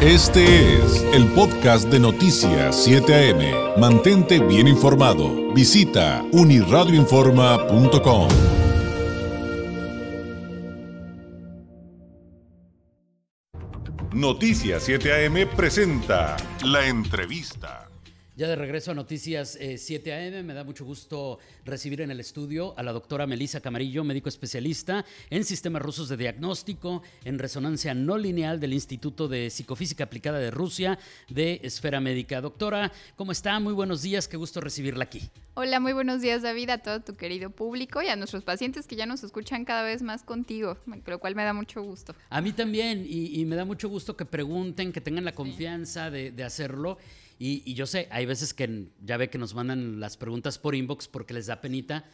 Este es el podcast de Noticias 7 AM. Mantente bien informado. Visita uniradioinforma.com. Noticias 7 AM presenta la entrevista. Ya de regreso a Noticias 7 AM, me da mucho gusto recibir en el estudio a la doctora Melisa Camarillo, médico especialista en sistemas rusos de diagnóstico, en resonancia no lineal del Instituto de Psicofísica Aplicada de Rusia de Esfera Médica. Doctora, ¿cómo está? Muy buenos días, qué gusto recibirla aquí. Hola, muy buenos días David, a todo tu querido público y a nuestros pacientes que ya nos escuchan cada vez más contigo, lo cual me da mucho gusto. A mí también, y, me da mucho gusto que pregunten, que tengan la confianza de, de hacerlo. Y, yo sé, hay veces que ya ve que nos mandan las preguntas por inbox porque les da penita.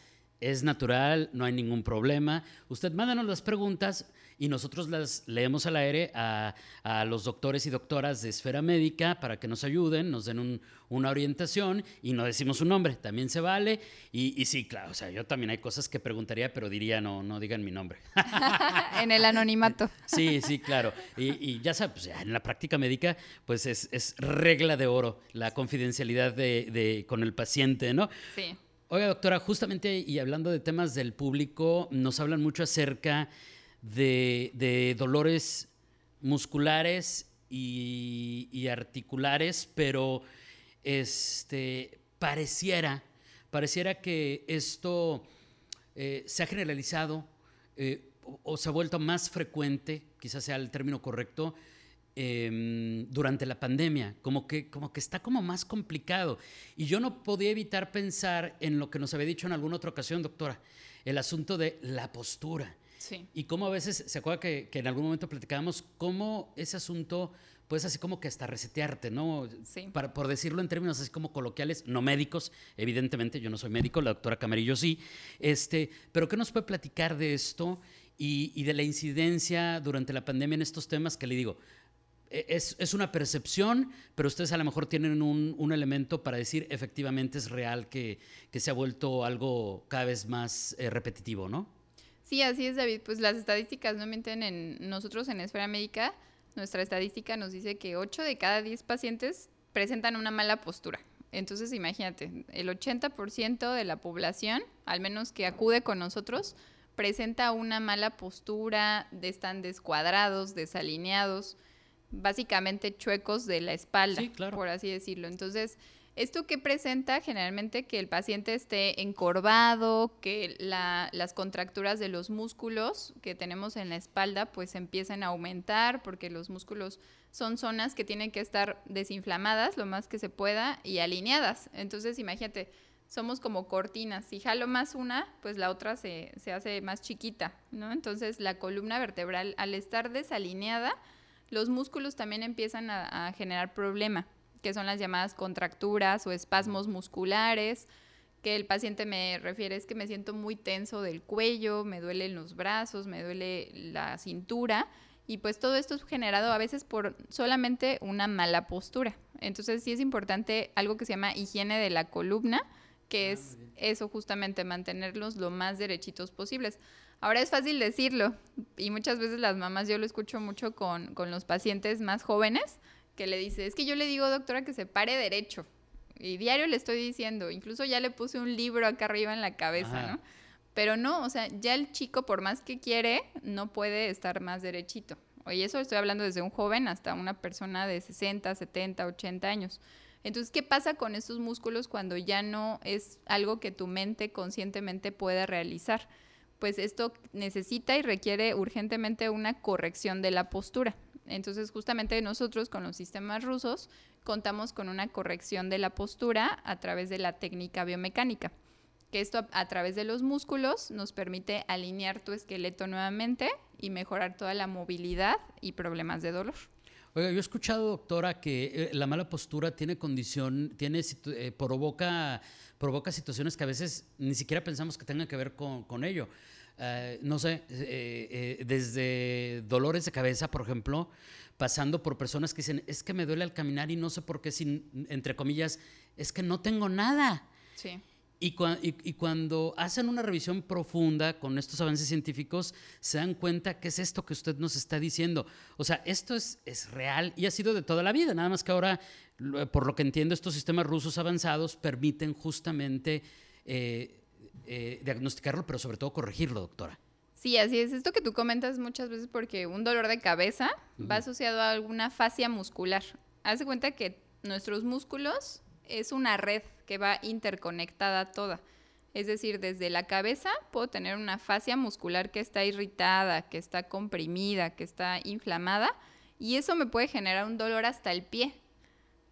Es natural, no hay ningún problema. Usted mándanos las preguntas y nosotros las leemos al aire a, los doctores y doctoras de esfera médica para que nos ayuden, nos den una orientación y no decimos un nombre, también se vale. Y, sí, claro, o sea, yo también hay cosas que preguntaría, pero diría no, no digan mi nombre. en el anonimato. Sí, sí, claro. Y, ya sabes, pues, en la práctica médica, pues es, regla de oro la confidencialidad de, con el paciente, ¿no? Sí. Oiga, doctora, justamente y hablando de temas del público, nos hablan mucho acerca de, dolores musculares y, articulares, pero este, pareciera, pareciera que esto eh, se ha generalizado eh, o, se ha vuelto más frecuente, quizás sea el término correcto, em, durante la pandemia, como que, como que está como más complicado. Y yo no podía evitar pensar en lo que nos había dicho en alguna otra ocasión, doctora, el asunto de la postura. Y cómo a veces, ¿se acuerda que, en algún momento platicábamos cómo ese asunto, pues así como que hasta resetearte, ¿no? Sí. Para, por decirlo en términos así como coloquiales, no médicos, evidentemente, yo no soy médico, la doctora Camarillo sí, este, pero ¿qué nos puede platicar de esto y, de la incidencia durante la pandemia en estos temas que le digo? E, es, una percepción, pero ustedes a lo mejor tienen un, elemento para decir efectivamente es real que, se ha vuelto algo cada vez más eh, repetitivo, ¿no? Sí, así es, David. Pues las estadísticas no mienten en nosotros en Esfera Médica. Nuestra estadística nos dice que 8 de cada 10 pacientes presentan una mala postura. Entonces, imagínate, el 80% de la población, al menos que acude con nosotros, presenta una mala postura, están descuadrados, desalineados, básicamente chuecos de la espalda, por así decirlo. Entonces, ¿Esto que presenta? Generalmente que el paciente esté encorvado, que las contracturas de los músculos que tenemos en la espalda pues empiecen a aumentar porque los músculos son zonas que tienen que estar desinflamadas lo más que se pueda y alineadas. Entonces imagínate, somos como cortinas. Si jalo más una, pues la otra se, hace más chiquita, ¿no? Entonces la columna vertebral al estar desalineada, los músculos también empiezan a, a generar problema que son las llamadas contracturas o espasmos musculares, que el paciente me refiere es que me siento muy tenso del cuello, me duelen los brazos, me duele la cintura y pues todo esto es generado a veces por solamente una mala postura. Entonces sí es importante algo que se llama higiene de la columna, que ah, es eso justamente, mantenerlos lo más derechitos posibles. Ahora es fácil decirlo y muchas veces las mamás, yo lo escucho mucho con, con los pacientes más jóvenes, que le dice, es que yo le digo, doctora, que se pare derecho. Y diario le estoy diciendo, incluso ya le puse un libro acá arriba en la cabeza, ¿no? Pero no, o sea, ya el chico, por más que quiere, no puede estar más derechito. Oye, eso estoy hablando desde un joven hasta una persona de 60, 70, 80 años. Entonces, ¿qué pasa con estos músculos cuando ya no es algo que tu mente conscientemente pueda realizar? Pues esto necesita y requiere urgentemente una corrección de la postura. Entonces, justamente nosotros con los sistemas rusos contamos con una corrección de la postura a través de la técnica biomecánica, que esto a, través de los músculos nos permite alinear tu esqueleto nuevamente y mejorar toda la movilidad y problemas de dolor. Oiga, yo he escuchado, doctora, que eh, la mala postura tiene condición, tiene, eh, provoca, provoca situaciones que a veces ni siquiera pensamos que tengan que ver con, con ello. Eh, no sé, eh, eh, desde dolores de cabeza, por ejemplo, pasando por personas que dicen, es que me duele al caminar y no sé por qué, sin, entre comillas, es que no tengo nada. Sí. Y, cuando hacen una revisión profunda con estos avances científicos, se dan cuenta que es esto que usted nos está diciendo. O sea, esto es, es real y ha sido de toda la vida, nada más que ahora, por lo que entiendo, estos sistemas rusos avanzados permiten justamente eh, eh, diagnosticarlo, pero sobre todo corregirlo, doctora. Sí, así es. Esto que tú comentas muchas veces porque un dolor de cabeza va asociado a alguna fascia muscular. Haz de cuenta que nuestros músculos es una red que va interconectada toda. Es decir, desde la cabeza puedo tener una fascia muscular que está irritada, que está comprimida, que está inflamada, y eso me puede generar un dolor hasta el pie,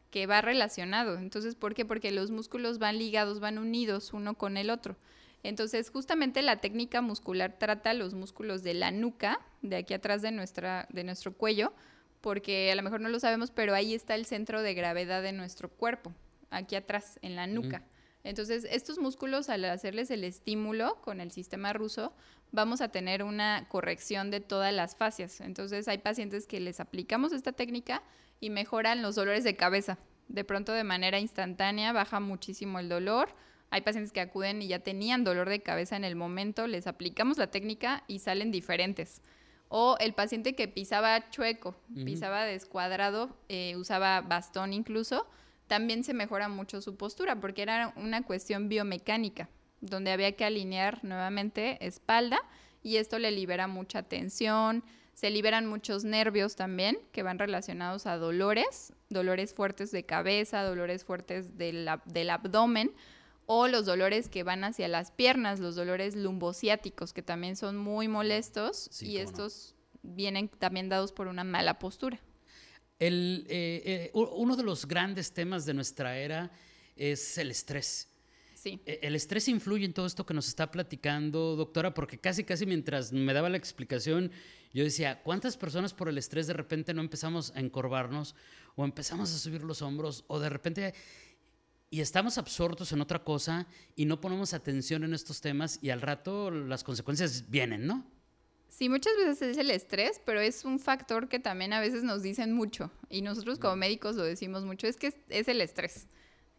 que va relacionado. Entonces, ¿por qué? Porque los músculos van ligados, van unidos uno con el otro. Entonces, justamente la técnica muscular trata los músculos de la nuca, de aquí atrás de, nuestra, de nuestro cuello, porque a lo mejor no lo sabemos, pero ahí está el centro de gravedad de nuestro cuerpo aquí atrás, en la nuca. Entonces, estos músculos, al hacerles el estímulo con el sistema ruso, vamos a tener una corrección de todas las fascias. Entonces, hay pacientes que les aplicamos esta técnica y mejoran los dolores de cabeza. De pronto, de manera instantánea, baja muchísimo el dolor. Hay pacientes que acuden y ya tenían dolor de cabeza en el momento, les aplicamos la técnica y salen diferentes. O el paciente que pisaba chueco, pisaba descuadrado, eh, usaba bastón incluso, también se mejora mucho su postura porque era una cuestión biomecánica, donde había que alinear nuevamente espalda y esto le libera mucha tensión, se liberan muchos nervios también que van relacionados a dolores, dolores fuertes de cabeza, dolores fuertes del, del abdomen o los dolores que van hacia las piernas, los dolores lumbociáticos que también son muy molestos y estos vienen también dados por una mala postura. El, eh, eh, uno de los grandes temas de nuestra era es el estrés. Sí. E, el estrés influye en todo esto que nos está platicando, doctora, porque casi, casi mientras me daba la explicación, yo decía, ¿cuántas personas por el estrés de repente no empezamos a encorvarnos o empezamos a subir los hombros o de repente y estamos absortos en otra cosa y no ponemos atención en estos temas y al rato las consecuencias vienen, ¿no? Sí, muchas veces es el estrés, pero es un factor que también a veces nos dicen mucho y nosotros como médicos lo decimos mucho, es que es, el estrés.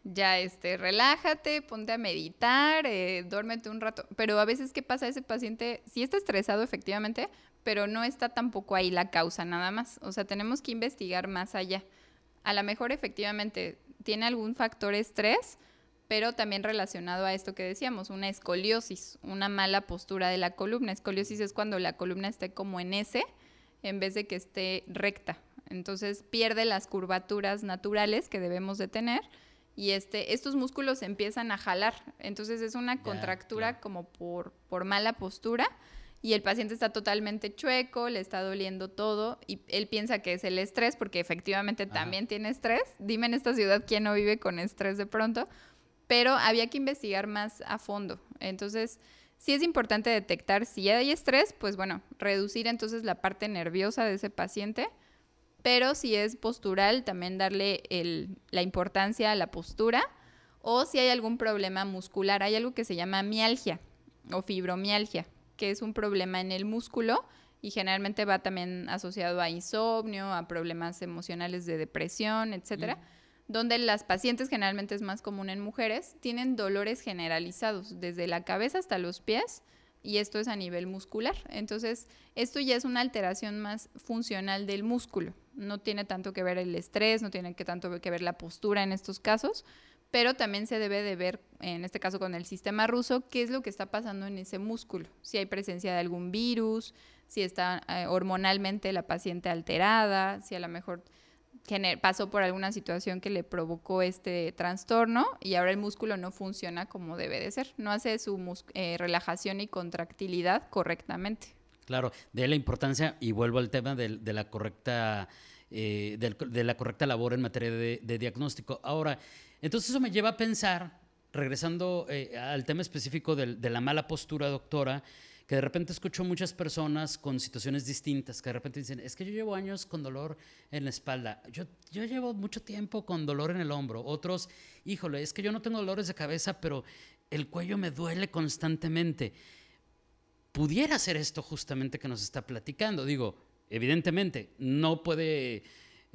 Ya, este, relájate, ponte a meditar, eh, duérmete un rato. Pero a veces, ¿qué pasa? Ese paciente sí está estresado efectivamente, pero no está tampoco ahí la causa nada más. O sea, tenemos que investigar más allá. A lo mejor efectivamente tiene algún factor estrés, pero también relacionado a esto que decíamos, una escoliosis, una mala postura de la columna. Escoliosis es cuando la columna esté como en S en vez de que esté recta. Entonces pierde las curvaturas naturales que debemos de tener y este, estos músculos empiezan a jalar. Entonces es una contractura como por, por mala postura y el paciente está totalmente chueco, le está doliendo todo y él piensa que es el estrés porque efectivamente también tiene estrés. Dime en esta ciudad quién no vive con estrés de pronto pero había que investigar más a fondo. Entonces, si es importante detectar si hay estrés, pues bueno, reducir entonces la parte nerviosa de ese paciente, pero si es postural, también darle la importancia a la postura, o si hay algún problema muscular, hay algo que se llama mialgia o fibromialgia, que es un problema en el músculo y generalmente va también asociado a insomnio, a problemas emocionales de depresión, etcétera. Mm donde las pacientes, generalmente es más común en mujeres, tienen dolores generalizados, desde la cabeza hasta los pies, y esto es a nivel muscular. Entonces, esto ya es una alteración más funcional del músculo. No tiene tanto que ver el estrés, no tiene que tanto que ver la postura en estos casos, pero también se debe de ver, en este caso con el sistema ruso, qué es lo que está pasando en ese músculo. Si hay presencia de algún virus, si está eh, hormonalmente la paciente alterada, si a lo mejor pasó por alguna situación que le provocó este trastorno y ahora el músculo no funciona como debe de ser, no hace su eh, relajación y contractilidad correctamente. Claro, de la importancia, y vuelvo al tema de, la correcta... Eh, de, la correcta labor en materia de, diagnóstico. Ahora, entonces eso me lleva a pensar, regresando eh, al tema específico de, la mala postura, doctora, que de repente escucho muchas personas con situaciones distintas, que de repente dicen, es que yo llevo años con dolor en la espalda, yo, yo llevo mucho tiempo con dolor en el hombro, otros, híjole, es que yo no tengo dolores de cabeza, pero el cuello me duele constantemente. Pudiera ser esto justamente que nos está platicando, digo, evidentemente, no puede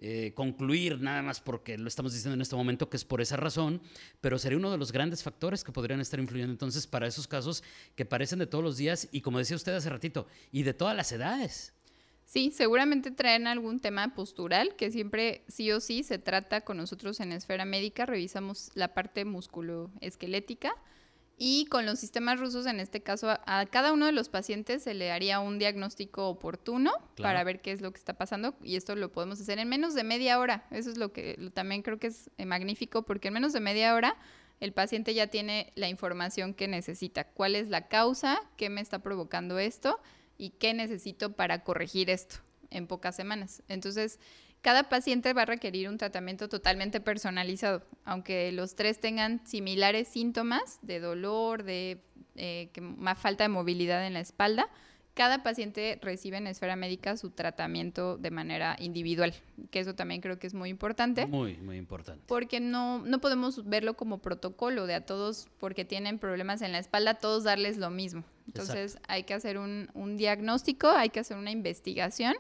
eh, concluir nada más porque lo estamos diciendo en este momento que es por esa razón, pero sería uno de los grandes factores que podrían estar influyendo entonces para esos casos que parecen de todos los días y como decía usted hace ratito, y de todas las edades. Sí, seguramente traen algún tema postural que siempre sí o sí se trata con nosotros en esfera médica, revisamos la parte musculoesquelética y con los sistemas rusos, en este caso, a, cada uno de los pacientes se le haría un diagnóstico oportuno para ver qué es lo que está pasando. Y esto lo podemos hacer en menos de media hora. Eso es lo que también creo que es eh, magnífico, porque en menos de media hora el paciente ya tiene la información que necesita. ¿Cuál es la causa? ¿Qué me está provocando esto? ¿Y qué necesito para corregir esto en pocas semanas? Entonces, cada paciente va a requerir un tratamiento totalmente personalizado, aunque los tres tengan similares síntomas de dolor, de eh, más falta de movilidad en la espalda. Cada paciente recibe en esfera médica su tratamiento de manera individual, que eso también creo que es muy importante. Muy, muy importante. Porque no, no podemos verlo como protocolo de a todos, porque tienen problemas en la espalda, todos darles lo mismo. Entonces hay que hacer un, un diagnóstico, hay que hacer una investigación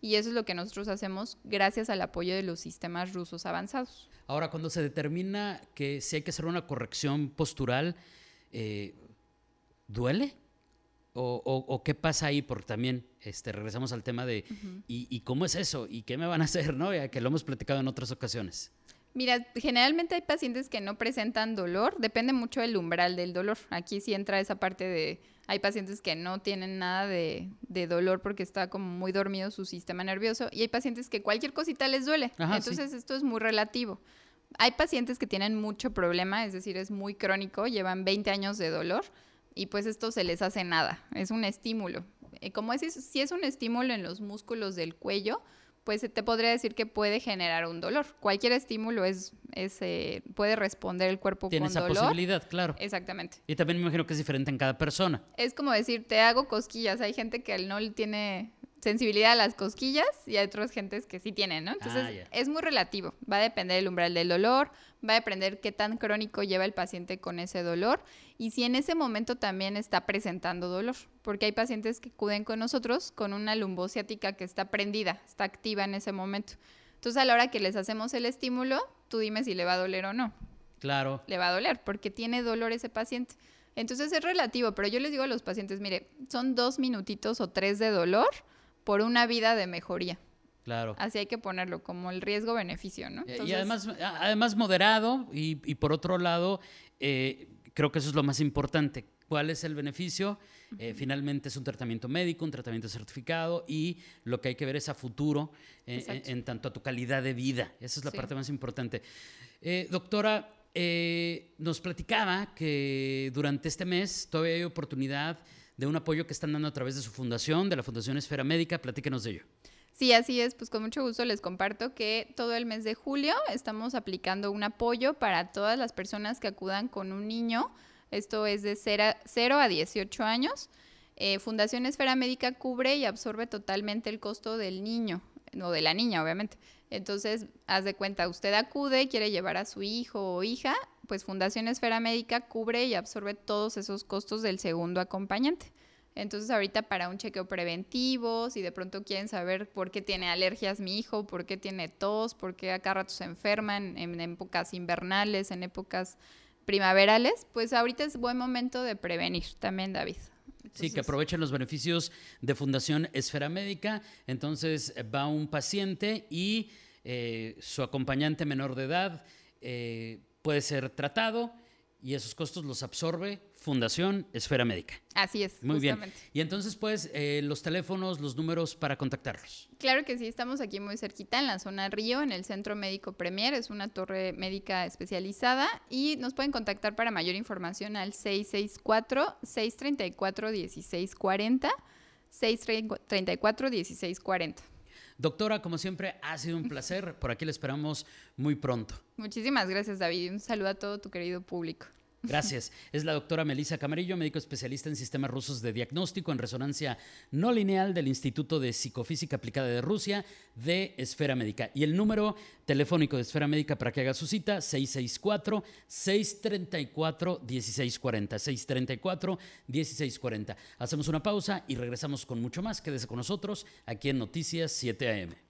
y eso es lo que nosotros hacemos gracias al apoyo de los sistemas rusos avanzados. Ahora, cuando se determina que si hay que hacer una corrección postural, eh, ¿duele? O, qué pasa ahí? Porque también este, regresamos al tema de y, cómo es eso? ¿Y qué me van a hacer? ¿no? Ya que lo hemos platicado en otras ocasiones. Mira, generalmente hay pacientes que no presentan dolor, depende mucho del umbral del dolor. Aquí sí entra esa parte de hay pacientes que no tienen nada de, dolor porque está como muy dormido su sistema nervioso y hay pacientes que cualquier cosita les duele. Entonces esto es muy relativo. Hay pacientes que tienen mucho problema, es decir, es muy crónico, llevan 20 años de dolor y pues esto se les hace nada, es un estímulo. Eh, como es, si es un estímulo en los músculos del cuello, pues te podría decir que puede generar un dolor. Cualquier estímulo es, eh, puede responder el cuerpo Tiene con esa posibilidad, claro. Exactamente. Y también me imagino que es diferente en cada persona. Es como decir, te hago cosquillas. Hay gente que no tiene sensibilidad a las cosquillas y hay otras gentes que sí tienen, ¿no? Entonces ah, es muy relativo, va a depender del umbral del dolor, va a depender qué tan crónico lleva el paciente con ese dolor y si en ese momento también está presentando dolor, porque hay pacientes que acuden con nosotros con una lumbociática que está prendida, está activa en ese momento. Entonces a la hora que les hacemos el estímulo, tú dime si le va a doler o no. Claro. Le va a doler porque tiene dolor ese paciente. Entonces es relativo, pero yo les digo a los pacientes, mire, son dos minutitos o tres de dolor por una vida de mejoría. Claro. Así hay que ponerlo como el riesgo-beneficio, ¿no? y además, además moderado y, por otro lado, eh, creo que eso es lo más importante. ¿Cuál es el beneficio? Eh, finalmente es un tratamiento médico, un tratamiento certificado y lo que hay que ver es a futuro eh, en, tanto a tu calidad de vida. Esa es la parte más importante. doctora, nos platicaba que durante este mes todavía hay oportunidad de un apoyo que están dando a través de su fundación, de la Fundación Esfera Médica. Platíquenos de ello. Sí, así es. Pues con mucho gusto les comparto que todo el mes de julio estamos aplicando un apoyo para todas las personas que acudan con un niño. Esto es de 0 a 18 años. Eh, Fundación Esfera Médica cubre y absorbe totalmente el costo del niño, o de la niña, obviamente. Entonces, haz de cuenta, usted acude, quiere llevar a su hijo o hija, pues Fundación Esfera Médica cubre y absorbe todos esos costos del segundo acompañante. Entonces ahorita para un chequeo preventivo, si de pronto quieren saber por qué tiene alergias mi hijo, por qué tiene tos, por qué acá rato se enferman en, épocas invernales, en épocas primaverales, pues ahorita es buen momento de prevenir también, David. sí, que aprovechen los beneficios de Fundación Esfera Médica. Entonces va un paciente y eh, su acompañante menor de edad eh, puede ser tratado y esos costos los absorbe Fundación Esfera Médica. Así es. Muy bien. Y entonces, pues, eh, los teléfonos, los números para contactarlos. Claro que sí, estamos aquí muy cerquita en la zona Río, en el Centro Médico Premier, es una torre médica especializada y nos pueden contactar para mayor información al 664-634-1640, 634-1640. Doctora, como siempre, ha sido un placer. Por aquí le esperamos muy pronto. Muchísimas gracias, David. Un saludo a todo tu querido público. Gracias. Es la doctora Melissa Camarillo, médico especialista en sistemas rusos de diagnóstico en resonancia no lineal del Instituto de Psicofísica Aplicada de Rusia de Esfera Médica. Y el número telefónico de Esfera Médica para que haga su cita, 664-634-1640. 634-1640. Hacemos una pausa y regresamos con mucho más. Quédese con nosotros aquí en Noticias 7 AM.